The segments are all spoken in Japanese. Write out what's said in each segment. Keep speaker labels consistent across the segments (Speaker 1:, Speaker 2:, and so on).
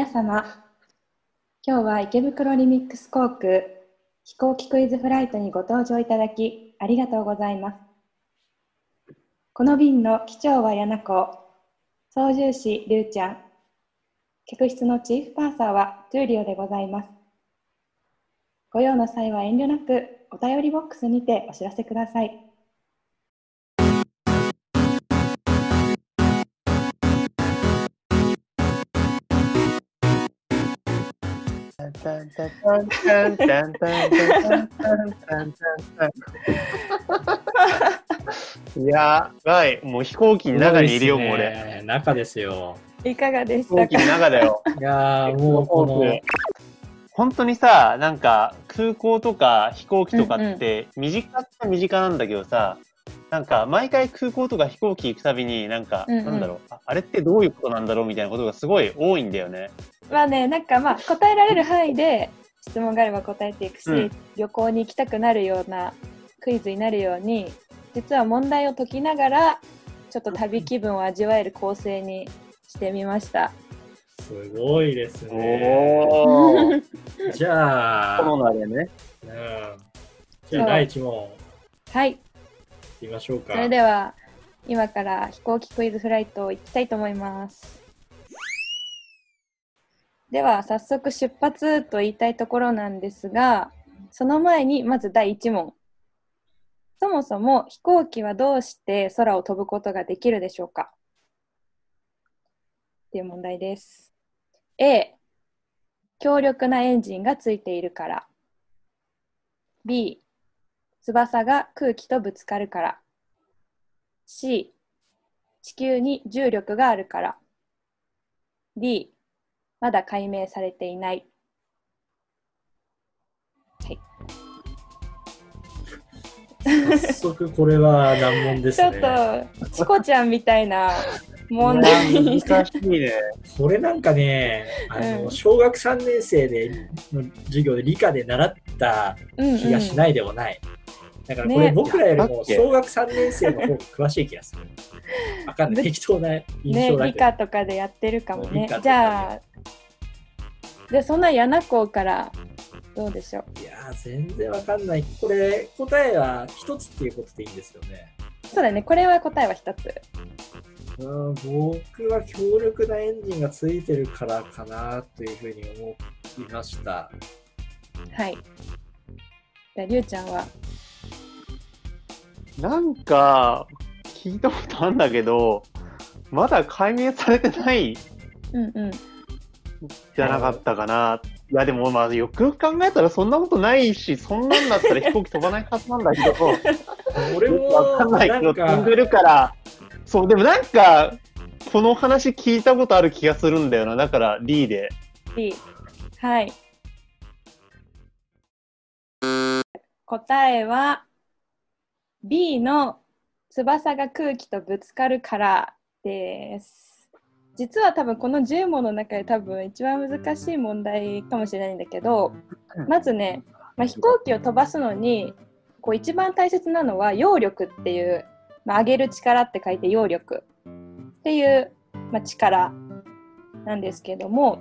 Speaker 1: 皆様、今日は池袋リミックス航空飛行機クイズフライトにご搭乗いただきありがとうございます。この便の機長は柳子、操縦士りゅうちゃん、客室のチーフパーサーはトゥーリオでございます。ご用の際は遠慮なくお便りボックスにてお知らせください。
Speaker 2: やばい、もう飛行機の中にいるよ、もう俺。
Speaker 3: ね、中ですよ。
Speaker 1: いかがでし
Speaker 2: 飛行機の中だよ。
Speaker 3: いやー、もうこの、
Speaker 2: 本当にさ、なんか空港とか飛行機とかって身近っちゃ身近なんだけどさ、なんか毎回空港とか飛行機行くたびになんか、
Speaker 1: うんうん
Speaker 2: なんだろうあ、あれってどういうことなんだろうみたいなことがすごい多いんだよね。
Speaker 1: まあね、なんかまあ答えられる範囲で質問があれば答えていくし、
Speaker 2: うん
Speaker 1: 旅行に行きたくなるようなクイズになるように、実は問題を解きながら、ちょっと旅気分を味わえる構成にしてみました。
Speaker 3: すごいですね。
Speaker 2: おー。
Speaker 3: じゃあ、
Speaker 2: コロナでね。
Speaker 3: うん、じゃあ第1問
Speaker 1: はい、
Speaker 3: いきましょうか。
Speaker 1: それでは今から飛行機クイズフライト行きたいと思います。では早速出発と言いたいところなんですが、その前にまず第1問。そもそも飛行機はどうして空を飛ぶことができるでしょうか？っていう問題です。A、強力なエンジンがついているから。B、翼が空気とぶつかるから。C、地球に重力があるから。D、まだ解明されていない。はい、
Speaker 3: 早速これは難問です
Speaker 1: ちょ
Speaker 3: ね。
Speaker 1: っと、チコちゃんみたいな問題
Speaker 2: 難しいね。
Speaker 3: これなんかね、あの、
Speaker 1: うん
Speaker 3: 小学3年生での授業で理科で習った
Speaker 1: うん
Speaker 3: 気がしないでもない。だからこれ
Speaker 1: ね
Speaker 3: 僕らよりも小学3年生の方が詳しい気がする。わかんない。適当な印
Speaker 1: ね
Speaker 3: 象、だ
Speaker 1: 理
Speaker 3: けど。
Speaker 1: 科とかでやってるかもねじゃあ、でそんな柳校からどうでしょう？
Speaker 3: いやー、全然わかんない。これ、答えは一つっていうことでいいんですよね。
Speaker 1: そうだね、これは答えは一つ。
Speaker 3: うん僕は強力なエンジンがついてるからかなというふうに思いました。
Speaker 1: はい。じゃあ、りゅうちゃんは？
Speaker 2: なんか、聞いたことあるんだけど、まだ解明されてない
Speaker 1: うんうん。
Speaker 2: じゃなかったかな。いや、でもまあ、よくよく考えたらそんなことないし、そんなんだったら飛行機飛ばないはずなんだけど、
Speaker 3: 俺も
Speaker 2: わかんないけど、
Speaker 3: なんか
Speaker 2: 飛んでるから、そう、でもなんか、この話聞いたことある気がするんだよな。だから D で。
Speaker 1: B。はい。答えは B の翼が空気とぶつかるからです。実は多分この10問の中で多分一番難しい問題かもしれないんだけど、まずね、まあ、飛行機を飛ばすのにこう一番大切なのは揚力っていう、まあ、上げる力って書いて揚力っていう、まあ、力なんですけども、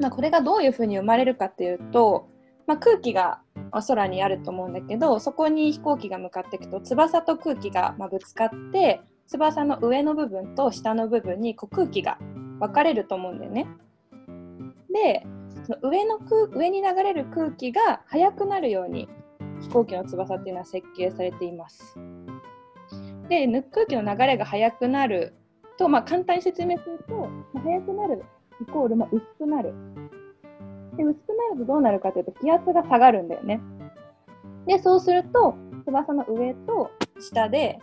Speaker 1: まあ、これがどういうふうに生まれるかっていうと、まあ、空気がまあ空にあると思うんだけどそこに飛行機が向かっていくと翼と空気がまあぶつかって翼の上の部分と下の部分にこう空気が分かれると思うんだよね。でその上の空上に流れる空気が速くなるように飛行機の翼っていうのは設計されています。でぬ空気の流れが速くなると、まあ、簡単に説明すると、ま速くなるイコール、まあ、薄くなる。で薄くなるとどうなるかというと気圧が下がるんだよね。でそうすると翼の上と下で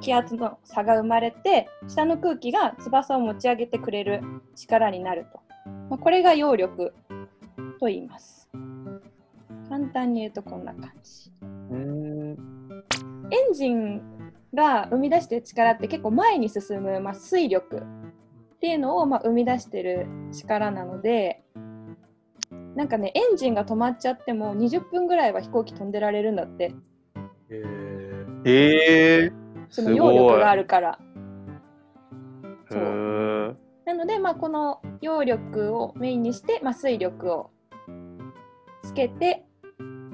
Speaker 1: 気圧の差が生まれて下の空気が翼を持ち上げてくれる力になると。まあ、これが揚力と言います。簡単に言うとこんな感じ。
Speaker 2: うん。
Speaker 1: エンジンが生み出してる力って結構前に進む、まあ、水力。っていうのをまあ生み出してる力なのでなんかねエンジンが止まっちゃっても20分ぐらいは飛行機飛んでられるんだって。
Speaker 3: えー。
Speaker 2: えー、
Speaker 1: その揚力があるから。
Speaker 2: へー。
Speaker 1: なので、まあ、この揚力をメインにして、まあ、水力をつけて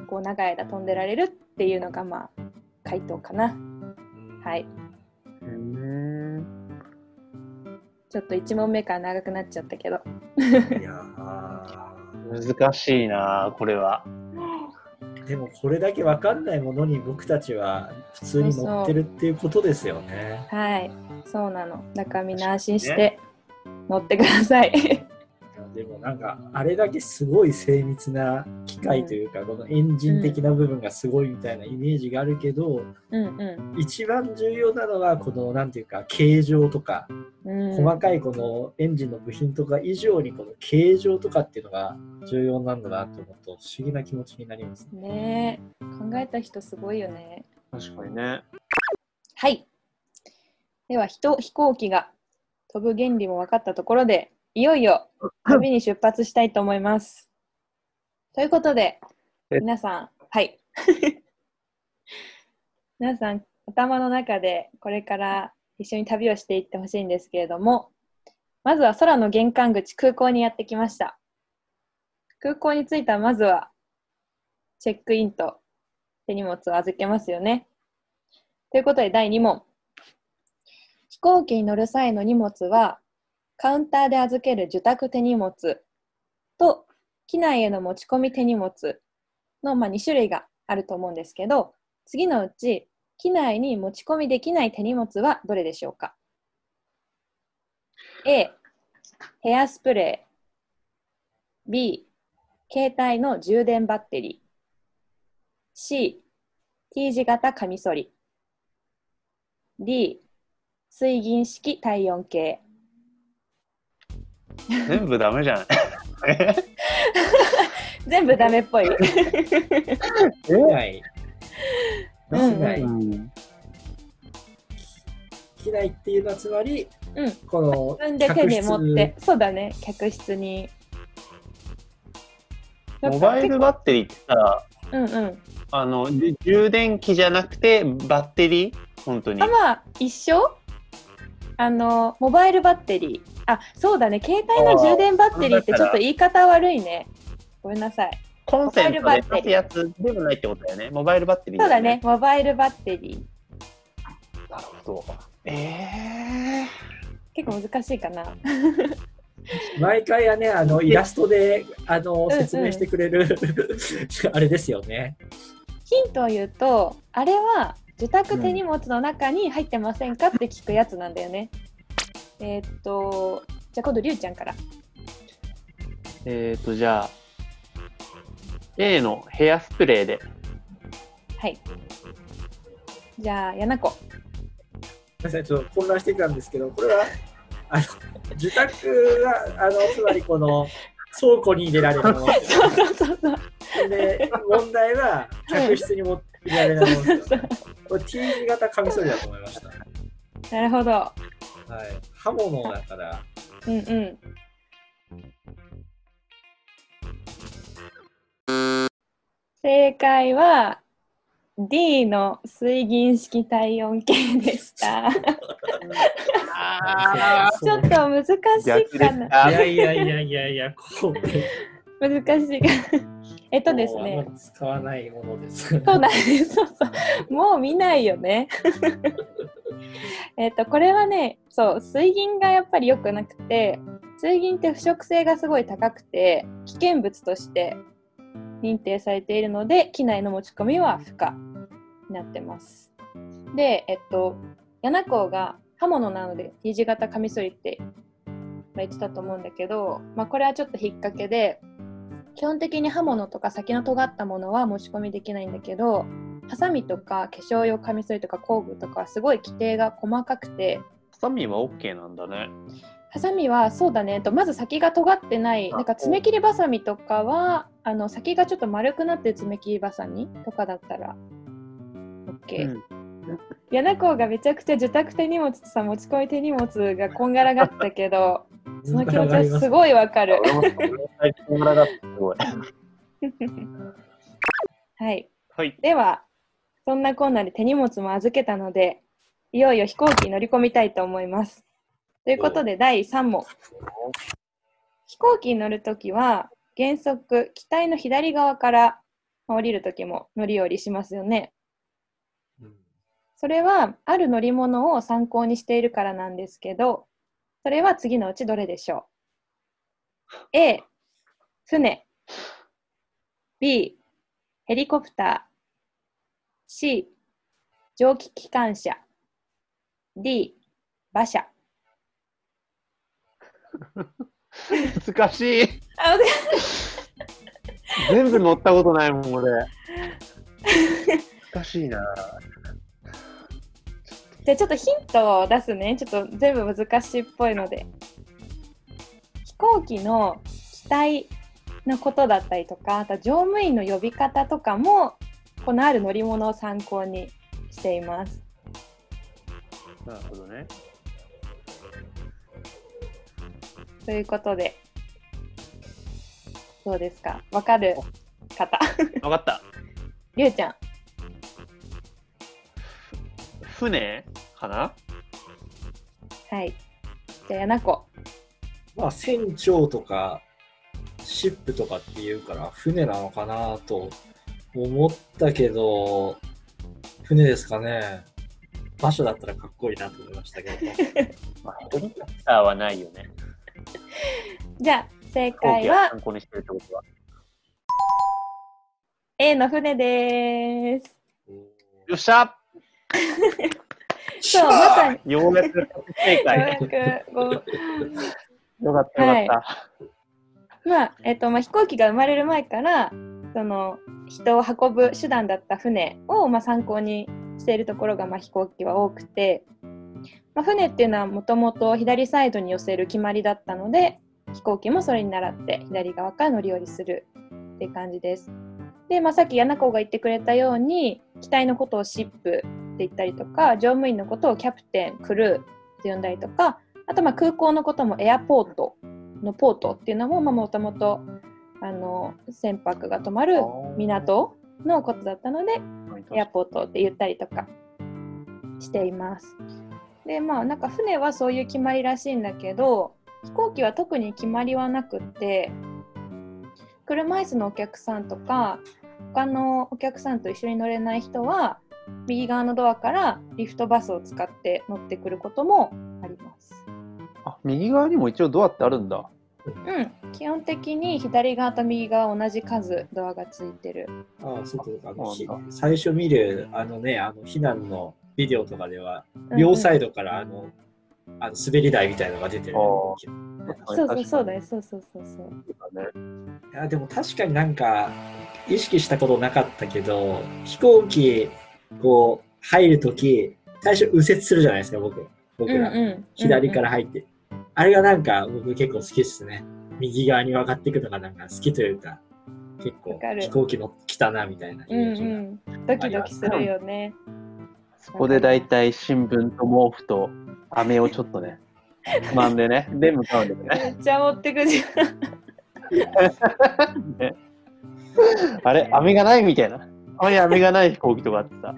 Speaker 1: こう長い間飛んでられるっていうのがまあ回答かな。はい。
Speaker 2: うん。
Speaker 1: ちょっと1問目から長くなっちゃったけど。
Speaker 3: いや
Speaker 2: 難しいな、これは。
Speaker 3: ーでもこれだけ分かんないものに僕たちは普通に乗ってるっていうことですよね。
Speaker 1: はい。そうなの。だからみんな安心して乗ってください。
Speaker 3: でもなんかあれだけすごい精密な機械というか、このエンジン的な部分がすごいみたいなイメージがあるけど、
Speaker 1: うんう
Speaker 3: 一番重要なのはこのなんていうか形状とか、
Speaker 1: ん。うん、
Speaker 3: 細かいこのエンジンの部品とか以上にこの形状とかっていうのが重要なんだなと思うと不思議な気持ちになりますね。
Speaker 1: ねえ考えた人すごいよね。
Speaker 2: 確かにね。
Speaker 1: はい。では人飛行機が飛ぶ原理も分かったところでいよいよ 旅に出発したいと思います。ということで
Speaker 2: え
Speaker 1: 皆さんはい 皆さん頭の中でこれから一緒に旅をしていってほしいんですけれどもまずは空の玄関口空港にやってきました。空港に着いたらまずはチェックインと手荷物を預けますよね。ということで第2問。飛行機に乗る際の荷物はカウンターで預ける受託手荷物と機内への持ち込み手荷物の、まあ、2種類があると思うんですけど次のうち機内に持ち込みできない手荷物はどれでしょうか？A ヘアスプレー。B 携帯の充電バッテリー。C T 字型カミソリ。D 水銀式体温計。
Speaker 2: 全部ダメじゃない？
Speaker 1: 全部ダメっぽい。
Speaker 3: 機内、
Speaker 1: うん
Speaker 3: 機内、
Speaker 2: うん
Speaker 3: 機内っていうのはつまり、
Speaker 1: うん。
Speaker 3: この
Speaker 1: 自分で手に持って。そうだね。客室に。
Speaker 2: モバイルバッテリーってさ、
Speaker 1: うんうん。
Speaker 2: あの、じ充電器じゃなくてバッテリー？本当に。
Speaker 1: あ。まあ一緒？あのモバイルバッテリー。あそうだね。携帯の充電バッテリーってちょっと言い方悪いね。ごめんなさい。
Speaker 2: コンセント
Speaker 1: モバイルバッテリー
Speaker 2: でやつでもないってことだよね。モバイルバッテリー
Speaker 1: そうだね。モバイルバッテリー。
Speaker 2: なるほど。ええ
Speaker 1: 結構難しいかな。
Speaker 3: 毎回はね、あのイラストであの
Speaker 1: うん。
Speaker 3: 説明してくれる、あれですよね。
Speaker 1: ヒントを言うとあれは受託手荷物の中に入ってませんかって聞くやつなんだよね、えーっとじゃあ今度りゅうちゃんから。
Speaker 2: えっ、と、じゃあ、A のヘアスプレーで。
Speaker 1: はい。じゃあやなこ。
Speaker 3: ごめんなさい、ちょっと混乱してきたんですけど、これは あの受託はあのつまりこの倉庫に入れられるものです。よ
Speaker 1: そうそうそうそう。
Speaker 3: で問題は客室に持って入れられるものですよ
Speaker 1: そう
Speaker 3: ね。これ T 字型カミソリだと思いました。
Speaker 1: なるほど
Speaker 3: はい、刃物だから、
Speaker 1: うんうん正解は D の水銀式体温計でした。
Speaker 2: あ
Speaker 1: ちょっと難しいかな。
Speaker 3: い
Speaker 2: あ
Speaker 3: やいやいやいやいや、
Speaker 1: 難しいかえっとです
Speaker 3: もうあ
Speaker 1: ね。
Speaker 3: 使わないものです。
Speaker 1: そうなんです。そうそう。もう見ないよね。えっと、これはね、そう、水銀がやっぱり良くなくて、水銀って腐食性がすごい高くて、危険物として認定されているので、機内の持ち込みは不可になってます。で、えっと、柳港が刃物なので T 字型カミソリってまあ言ってたと思うんだけど、まあ、これはちょっと引っ掛けで、基本的に刃物とか先の尖ったものは持ち込みできないんだけどハサミとか化粧用カミソリとか工具とかすごい規定が細かくて。
Speaker 2: ハサミは OK なんだね。
Speaker 1: ハサミはそうだね。とまず先が尖ってない
Speaker 2: あ
Speaker 1: なんか爪切りバサミとかはあの先がちょっと丸くなってる爪切りバサミとかだったら OK、
Speaker 2: うん。
Speaker 1: 柳子がめちゃくちゃ受託手荷物とさ持ち込み手荷物がこんがらがったけどその気持ちはすごいわかる。はい
Speaker 2: はい。
Speaker 1: ではそんなこんなで手荷物も預けたのでいよいよ飛行機に乗り込みたいと思います。とということで、第3問。飛行機に乗るときは、原則、機体の左側から降りるときも乗り降りしますよね。
Speaker 3: うん
Speaker 1: それは、ある乗り物を参考にしているからなんですけど、それは次のうちどれでしょう ?A、船。B、ヘリコプター。C、蒸気機関車。D、馬車。
Speaker 2: 難しい。
Speaker 1: あ
Speaker 2: 全部乗ったことないもん、俺。難しいな。
Speaker 1: じゃあちょっとヒントを出すね。ちょっと全部難しいっぽいので。飛行機の機体のことだったりとか、あと乗務員の呼び方とかも、このある乗り物を参考にしています。
Speaker 2: なるほどね。
Speaker 1: ということで、どうですか？わかる方？
Speaker 2: わかった。
Speaker 1: りゅうちゃん。
Speaker 2: 船？かな？
Speaker 1: はい。じゃあ、やなこ。
Speaker 3: まあ、船長とか、シップとかっていうから、船なのかなと思ったけど、船ですかね。場所だったらかっこいいなと思いましたけど。
Speaker 2: まあ、ヘリコプターはないよね。
Speaker 1: じゃあ、正解は？
Speaker 2: 参考にしてるってことは
Speaker 1: ？A の船です。
Speaker 2: よっしゃ
Speaker 1: そう、まさに。
Speaker 2: ようやく正解。よかったよかった。
Speaker 1: まあえっとまあ、飛行機が生まれる前からその人を運ぶ手段だった船を、まあ、参考にしているところが、まあ、飛行機は多くて、まあ、船っていうのはもともと左サイドに寄せる決まりだったので飛行機もそれに倣って左側から乗り降りするっていう感じです。で、まあ、さっき柳子が言ってくれたように機体のことをシップって言ったりとか乗務員のことをキャプテンクルーって呼んだりとかあとまあ空港のこともエアポートのポートっていうのももともと船舶が止まる港のことだったのでエアポートって言ったりとかしています。でまあなんか船はそういう決まりらしいんだけど飛行機は特に決まりはなくって車椅子のお客さんとか他のお客さんと一緒に乗れない人は右側のドアからリフトバスを使って乗ってくることもあります。
Speaker 2: あ、右側にも一応ドアってあるんだ。
Speaker 1: うん、基本的に左側と右側同じ数ドアがついてる。
Speaker 3: ああ、そうかあの最初見る、あのね、あの避難のビデオとかでは、
Speaker 1: うん
Speaker 3: 両サイドからあの、あの滑り台みたいのが出てる。
Speaker 2: あ
Speaker 1: そうそうそうだよ、そうそうそうそう。
Speaker 2: ね。
Speaker 3: いやでも確かになんか意識したことなかったけど飛行機こう入るとき最初右折するじゃないですか僕。僕ら、
Speaker 1: うんうん
Speaker 3: 左から入って、あれがなんか僕結構好きっすね。右側に曲がっていくのがなんか好きというか結構飛行機乗ってきたなみたいなイ
Speaker 1: うん
Speaker 3: メージが、
Speaker 1: うん、ドキドキす。るよね。
Speaker 2: そこでだいたい新聞と毛布と飴をちょっとね、つまんでね、で向かうんだよね。
Speaker 1: めっちゃ持ってくじゃん。
Speaker 2: ね。あれ飴がないみたいな。たまに飴がない飛行機とかあってさ、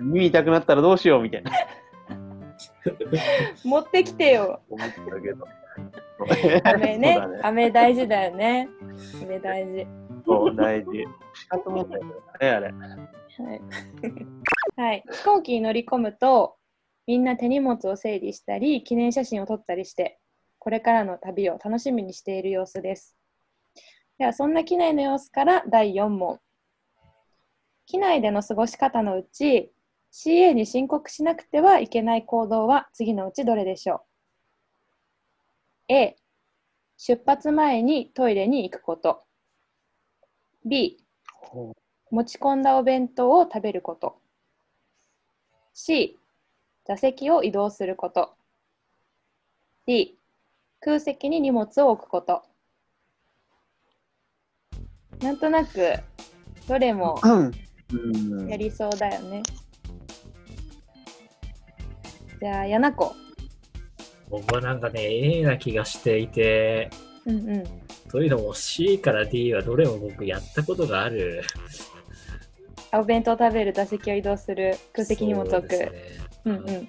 Speaker 2: 耳痛くなったらどうしようみたいな
Speaker 1: 持ってきてよ。
Speaker 2: 思ってたけど。
Speaker 1: 飴ね
Speaker 2: そうだね。
Speaker 1: 飴大事だよね。飴大事。
Speaker 2: そう、大事。仕方ないんだよね、あれ。
Speaker 1: はい。はい、飛行機に乗り込むと、みんな手荷物を整理したり、記念写真を撮ったりして、これからの旅を楽しみにしている様子です。では、そんな機内の様子から第4問。機内での過ごし方のうち、CA に申告しなくてはいけない行動は次のうちどれでしょう ?A、出発前にトイレに行くこと。B、持ち込んだお弁当を食べること。C、座席を移動すること。D、空席に荷物を置くこと。なんとなく、どれも。やりそうだよね。じゃあ、やなこ。
Speaker 3: 僕はなんかね A な気がしていて
Speaker 1: うんうん。
Speaker 3: というのも C から D はどれも僕やったことがある
Speaker 1: あお弁当を食べる、座席を移動する、空席荷物を置く。
Speaker 3: そう
Speaker 1: んうん。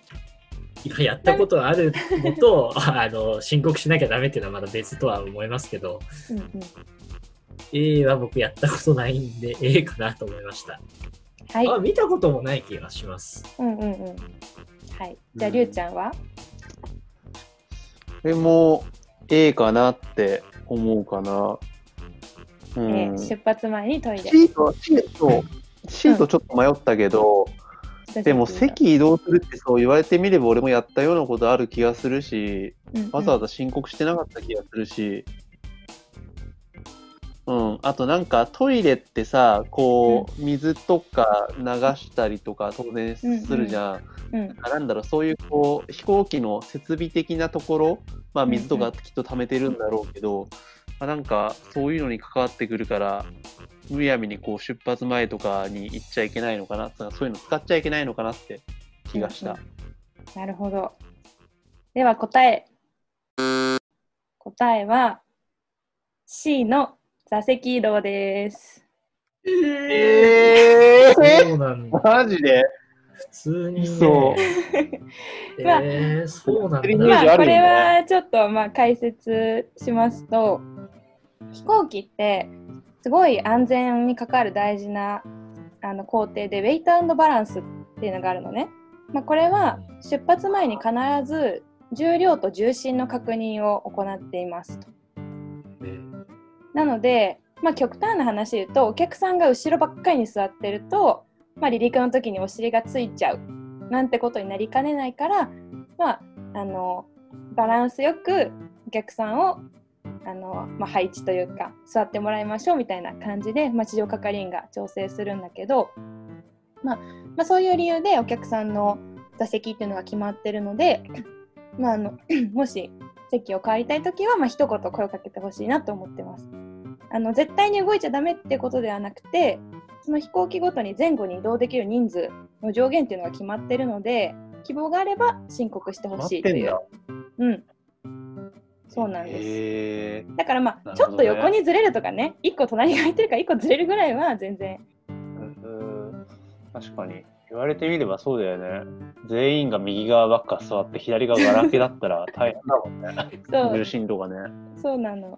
Speaker 3: がやったことあるのと あの申告しなきゃダメっていうのはまだ別とは思いますけど
Speaker 1: うんうん、
Speaker 3: A は僕やったことないんで A かなと思いました、
Speaker 1: はい。
Speaker 3: あ見たこともない気がします
Speaker 1: うんうんうん。はい。じゃあ、りゅうちゃんは？
Speaker 2: これも A かなって思うかな。うん
Speaker 1: えー出発前にトイレ。
Speaker 2: シートは、シート、シートちょっと迷ったけど、でも席移動するってそう言われてみれば俺もやったようなことある気がするし、わざわざ申告してなかった気がするし、うん、あとなんかトイレってさ、こう、水とか流したりとか当然するじゃん。
Speaker 1: うんうん
Speaker 2: あなんだろう、そういうこう飛行機の設備的なところ、まあ、水とかきっと溜めてるんだろうけど、まあ、なんかそういうのに関わってくるから、むやみにこう出発前とかに行っちゃいけないのかな、そういうの使っちゃいけないのかなって気がした。
Speaker 1: うんなるほど。では答え。答えは C の座席移動です。
Speaker 2: え
Speaker 3: そうなんだ
Speaker 2: マジで？
Speaker 3: 普通に、ね、
Speaker 2: そう。
Speaker 3: そうなん
Speaker 1: まあこれはちょっとまあ解説しますと飛行機ってすごい安全に関わる大事なあの工程でウェイトバランスっていうのがあるのね。まあ、これは出発前に必ず重量と重心の確認を行っていますと。なので、まあ、極端な話で言うとお客さんが後ろばっかりに座ってると、まあ、離陸の時にお尻がついちゃうなんてことになりかねないから、まあ、あのバランスよくお客さんをあの、まあ、配置というか座ってもらいましょうみたいな感じで、まあ、地上係員が調整するんだけど、まあまあ、そういう理由でお客さんの座席っていうのが決まってるので、まあ、あの もし席を変わりたい時は、まあ一言声をかけてほしいなと思ってます。あの絶対に動いちゃダメってことではなくてその飛行機ごとに前後に移動できる人数の上限っていうのが決まってるので希望があれば申告してほしいという。うん。そうなんです、
Speaker 2: へ
Speaker 1: だからまあ、
Speaker 2: ね。
Speaker 1: ちょっと横にずれるとかね1個隣が空いてるから1個ずれるぐらいは全然。
Speaker 2: うん確かに。言われてみればそうだよね。全員が右側ばっか座って左側がらけだったら大変だもんね。
Speaker 1: そう。
Speaker 2: 重心とかね。
Speaker 1: そうなの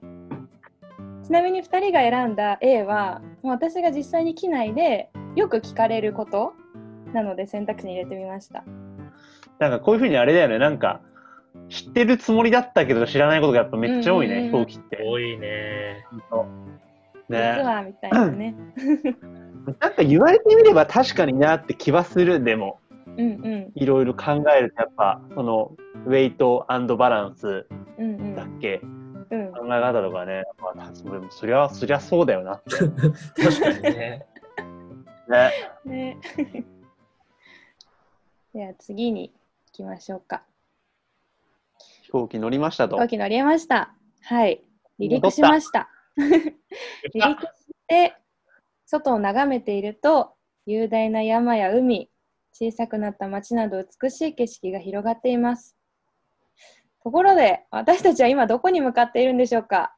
Speaker 1: ちなみに2人が選んだ A はもう私が実際に機内でよく聞かれることなので選択肢に入れてみました
Speaker 2: なんかこういうふうにあれだよね。なんか知ってるつもりだったけど知らないことがやっぱめっちゃ多いね、
Speaker 1: うんうんうん
Speaker 2: 飛行機って。
Speaker 3: 多いね。
Speaker 2: ほんと
Speaker 1: 実
Speaker 2: ね。
Speaker 1: はみたいなね
Speaker 2: なんか言われてみれば確かになって気はする。でも
Speaker 1: うんうん
Speaker 2: いろいろ考えるとやっぱそのウェイトバランス
Speaker 1: うんうん
Speaker 2: だっけ、
Speaker 1: うん
Speaker 2: 考え方とかね。まあ、それもそりゃそりゃそうだよなって。
Speaker 3: 確かにね。
Speaker 2: ね。
Speaker 1: ね では次に行きましょうか
Speaker 2: 飛行機乗りましたと
Speaker 1: 飛行。機乗りましたはい離陸しました離陸して外を眺めていると雄大な山や海小さくなった町など美しい景色が広がっていますところで私たちは今どこに向かっているんでしょうか？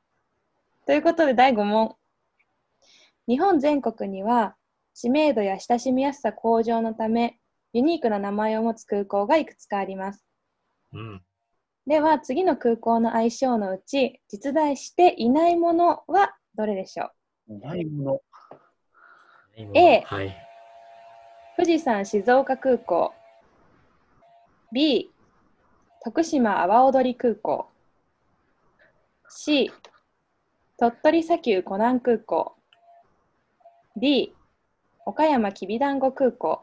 Speaker 1: ということで第5問。日本全国には知名度や親しみやすさ向上のためユニークな名前を持つ空港がいくつかあります。
Speaker 3: うん。
Speaker 1: では次の空港の愛称のうち実在していないものはどれでしょう？
Speaker 2: ないもの。
Speaker 1: A
Speaker 3: はい。
Speaker 1: 富士山静岡空港。B 徳島阿波踊り空港 C 鳥取砂丘湖南空港 D 岡山きびだんご空港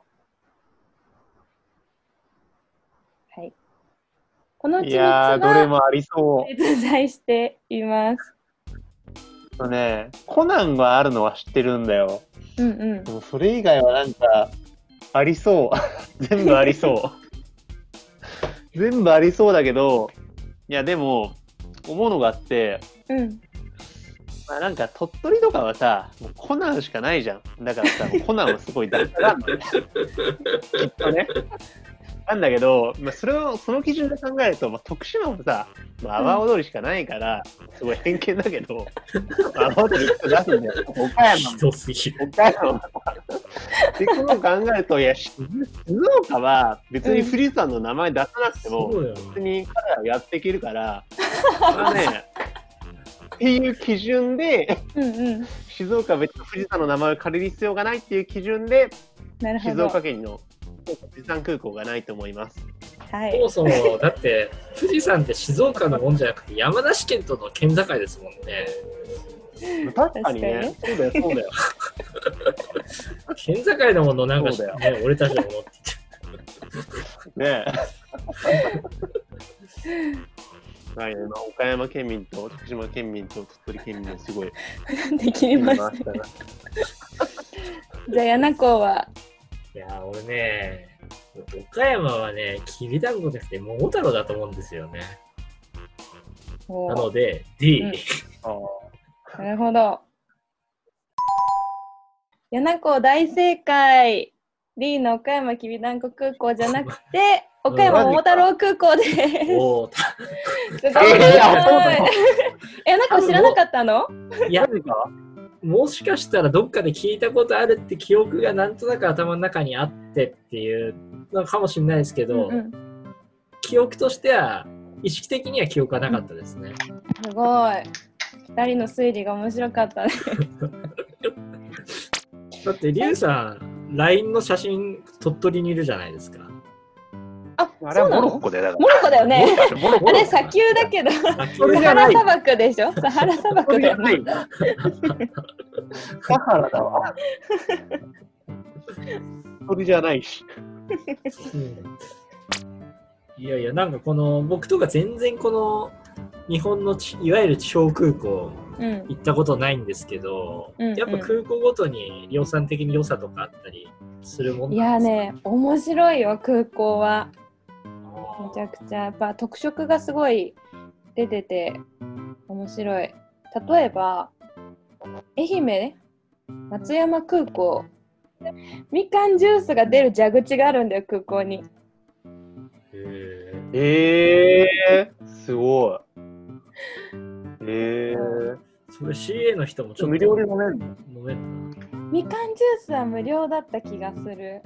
Speaker 1: はいこのうち
Speaker 2: いや
Speaker 1: 3
Speaker 2: ー、どれもありそう。
Speaker 1: 実在しています
Speaker 2: あのね、コナンがあるのは知ってるんだよ。
Speaker 1: うんうん
Speaker 2: それ以外はなんか、ありそう。全部ありそう。全部ありそうだけど、いやでも、思うのがあって、
Speaker 1: うん
Speaker 2: まあなんか鳥取とかはさ、もうコナンしかないじゃん。だからさ、コナンはすごい大事なんだよ。きっとね。なんだけど、まあ、それをその基準で考えると、まあ、徳島もさ、まあ、阿波踊りしかないから、すごい偏見だけど、阿波踊り出すんだよ。岡山も
Speaker 3: ひどすぎる。
Speaker 2: 岡山もさ。っていうことを考えると、いや、し静岡は別に富士山の名前出さなくても。別に彼らはやっていけるから、それはね、っていう基準で、
Speaker 1: うんうん。
Speaker 2: 静岡は別に富士山の名前を借りる必要がないっていう基準で、静。岡県の富士山空港がないと思います。
Speaker 1: はい。
Speaker 3: そもそも、だって、富士山って静岡のもんじゃなくて、山梨県との県境ですもんね。
Speaker 2: 確かにね、そうだよ、そうだよ。
Speaker 3: 県境のものなんか、
Speaker 2: だよ
Speaker 3: ね、俺たちは思って。
Speaker 2: ねえ。はい、まあ、岡山県民と徳島県民と鳥取県民すごい
Speaker 1: できました。じゃあ、柳子は、
Speaker 3: いやー、俺ね、岡山はね、きびだんごじゃなくて桃太郎だと思うんですよね。なので、D。
Speaker 1: うん
Speaker 2: あ
Speaker 1: なるほど。柳子大正解。D の岡山きびだんご空港じゃなくて、岡山桃太郎空港です。す
Speaker 3: おー
Speaker 1: ごい。
Speaker 2: えーあそうなの？
Speaker 1: え、柳子知らなかったの？
Speaker 3: いやもしかしたらどっかで聞いたことあるって記憶がなんとなく頭の中にあってっていうのかもしれないですけど、
Speaker 1: うんうん
Speaker 3: 記憶としては意識的には記憶はなかったですね。
Speaker 1: すごい。二人の推理が面白かったね。
Speaker 3: だって、リュウさん、LINE の写真、鳥取にいるじゃないですか。
Speaker 1: あ、
Speaker 2: あれはモロッ
Speaker 1: そうなの？
Speaker 2: コでだから。
Speaker 1: モロッコだよね。あれ砂丘だけど、
Speaker 3: あ
Speaker 2: それじ
Speaker 1: サハラ
Speaker 2: ゃない
Speaker 1: 砂漠でしょ？サハラ砂漠だよね。
Speaker 2: サハラだわ。それじゃないし。
Speaker 3: うんいやいや、なんかこの、僕とか全然この、日本のちいわゆる地方空港
Speaker 1: うん。
Speaker 3: 行ったことないんですけど、
Speaker 1: うんうん
Speaker 3: やっぱ空港ごとに量産的に良さとかあったりするもん
Speaker 1: いや
Speaker 3: なんですか？
Speaker 1: ね、面白いよ、空港は。めちゃくちゃ、やっぱ特色がすごい出てて、面白い。例えば、愛媛、松山空港、みかんジュースが出る蛇口があるんだよ、空港に。
Speaker 3: へー
Speaker 2: えー、すごい。え ー、
Speaker 3: それ CA の人もちょっと
Speaker 2: 無料で飲めるの？
Speaker 3: 飲めるの
Speaker 1: みかんジュースは無料だった気がする。